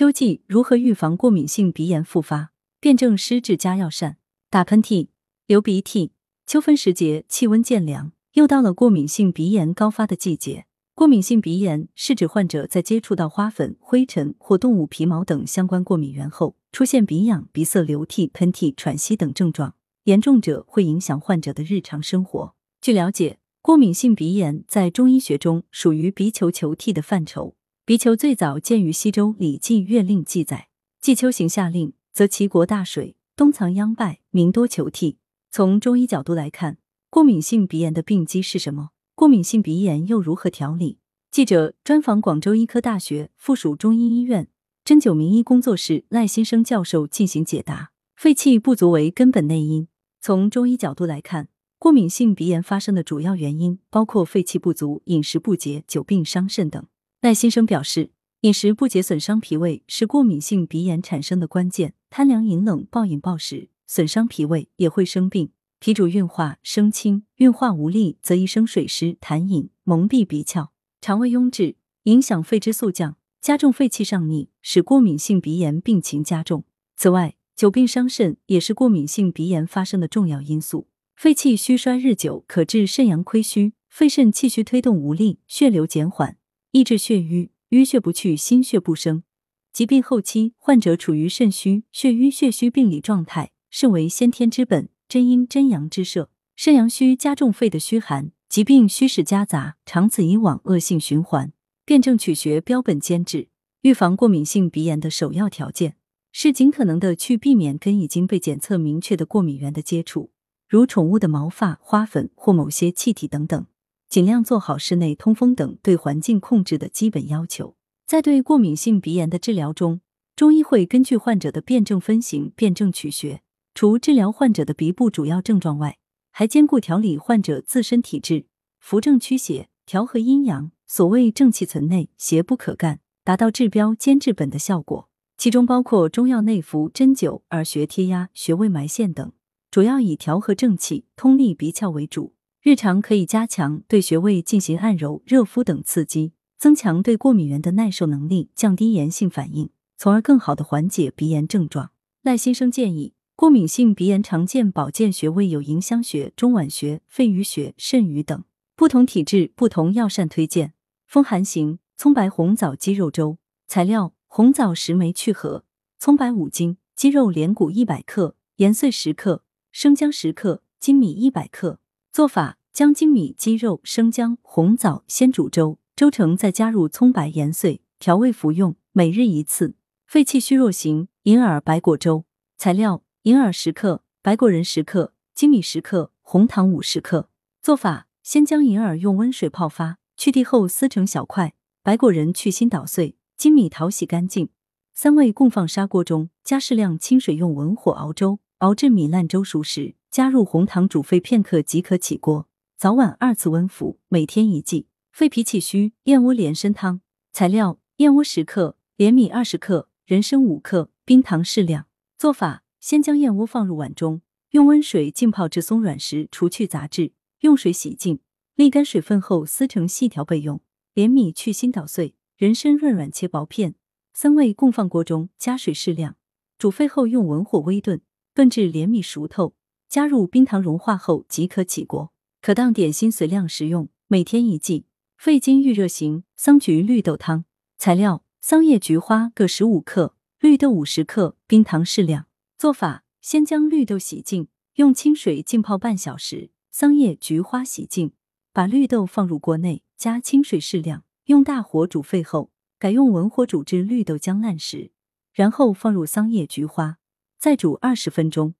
秋季如何预防过敏性鼻炎复发？辨证施治加药膳。打喷嚏、流鼻涕。秋分时节，气温渐凉，又到了过敏性鼻炎高发的季节。过敏性鼻炎是指患者在接触到花粉、灰尘或动物皮毛等相关过敏源后，出现鼻痒、鼻塞、流涕、喷嚏、喘息等症状，严重者会影响患者的日常生活。据了解，过敏性鼻炎在中医学中属于鼻球球涕的范畴。鼻球最早见于西周《礼记月令》记载，季秋行下令，则齐国大水，冬藏殃败，民多求替。从中医角度来看，过敏性鼻炎的病机是什么？过敏性鼻炎又如何调理？记者专访广州医科大学附属中医医院针灸名医工作室赖新生教授进行解答。肺气不足为根本内因。从中医角度来看，过敏性鼻炎发生的主要原因包括肺气不足、饮食不节、久病伤肾等。赖先生表示，饮食不节损伤脾胃是过敏性鼻炎产生的关键。贪凉饮冷、暴饮暴食损伤脾胃，也会生病。脾主运化，生清，运化无力，则易生水湿、痰饮，蒙蔽鼻窍；肠胃壅滞，影响肺之速降，加重肺气上逆，使过敏性鼻炎病情加重。此外，久病伤肾也是过敏性鼻炎发生的重要因素。肺气虚衰日久，可致肾阳亏虚，肺肾气虚推动无力，血流减缓，抑制血瘀，瘀血不去，心血不生。疾病后期，患者处于肾虚、血瘀、血虚病理状态。肾为先天之本。真阴真阳之摄，肾阳虚加重肺的虚寒，疾病虚实夹杂，长此以往恶性循环。辨证取穴标本兼治，预防过敏性鼻炎的首要条件是尽可能的去避免跟已经被检测明确的过敏源的接触，如宠物的毛发、花粉或某些气体等等，尽量做好室内通风等对环境控制的基本要求。在对过敏性鼻炎的治疗中，中医会根据患者的辨证分型，辨证取穴。除治疗患者的鼻部主要症状外，还兼顾调理患者自身体质，扶正驱邪，调和阴阳。所谓正气存内，邪不可干，达到治标兼治本的效果。其中包括中药内服、针灸、耳穴贴压、穴位埋线等，主要以调和正气、通利鼻窍为主。日常可以加强对穴位进行按揉、热敷等刺激，增强对过敏源的耐受能力，降低炎性反应，从而更好的缓解鼻炎症状。赖先生建议。过敏性鼻炎常见保健穴位有迎香穴、中脘穴、肺俞穴、肾俞等。不同体质不同药膳推荐。风寒型葱白红枣鸡肉粥。材料：红枣十枚去核，葱白五斤，鸡肉连骨一百克，盐碎十克，生姜十克，粳米一百克。做法：将粳米、鸡肉、生姜、红枣先煮粥，粥成再加入葱白、盐碎，调味服用，每日一次。肺气虚弱型银耳白果粥。材料。银耳十克，白果仁十克，粳米十克，红糖五十克。做法：先将银耳用温水泡发，去蒂后撕成小块；白果仁去心捣碎，粳米淘洗干净。三味共放砂锅中，加适量清水，用文火熬粥，熬至米烂粥熟时，加入红糖煮沸片刻即可起锅。早晚二次温服，每天一剂。肺脾气虚，燕窝莲参汤。材料：燕窝十克，莲米二十克，人参五克，冰糖适量。做法。先将燕窝放入碗中，用温水浸泡至松软时，除去杂质，用水洗净，沥干水分后撕成细条备用。莲米去心捣碎，人参润软切薄片，三味共放锅中，加水适量，煮沸后用文火微炖，炖至莲米熟透，加入冰糖融化后即可起锅。可当点心随量食用，每天一剂。肺经预热型桑菊绿豆汤。材料：桑叶、菊花各十五克，绿豆五十克，冰糖适量。做法：先将绿豆洗净，用清水浸泡半小时；桑叶、菊花洗净，把绿豆放入锅内，加清水适量，用大火煮沸后，改用文火煮至绿豆将烂时，然后放入桑叶、菊花，再煮二十分钟，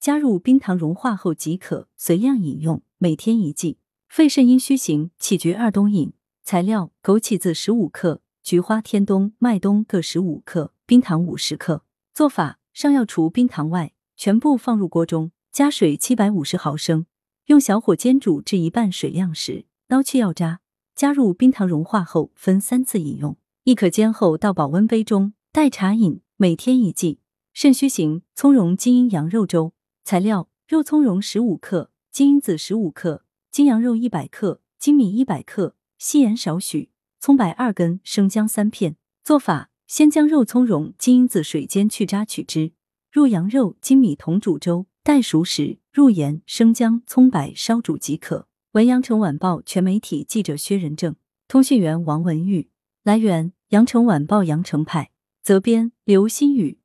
加入冰糖融化后即可，随量饮用，每天一剂。肺肾阴虚型杞菊二冬饮。材料：枸杞子十五克，菊花、天冬、麦冬各十五克，冰糖五十克。做法。上药除冰糖外，全部放入锅中，加水七百五十毫升，用小火煎煮至一半水量时，捞去药渣，加入冰糖融化后，分三次饮用。亦可煎后倒保温杯中，代茶饮，每天一剂。肾虚型葱蓉金银羊肉粥。材料：肉苁蓉十五克，金银子十五克，金羊肉一百克，粳米一百克，细盐少许，葱白二根，生姜三片。做法。先将肉苁蓉、金银子水煎去渣取汁，入羊肉、精米同煮粥，待熟时入盐、生姜、葱白烧煮即可。文阳城晚报全媒体记者薛仁正，通讯员王文玉。来源：羊城晚报羊城派，责编：刘新宇。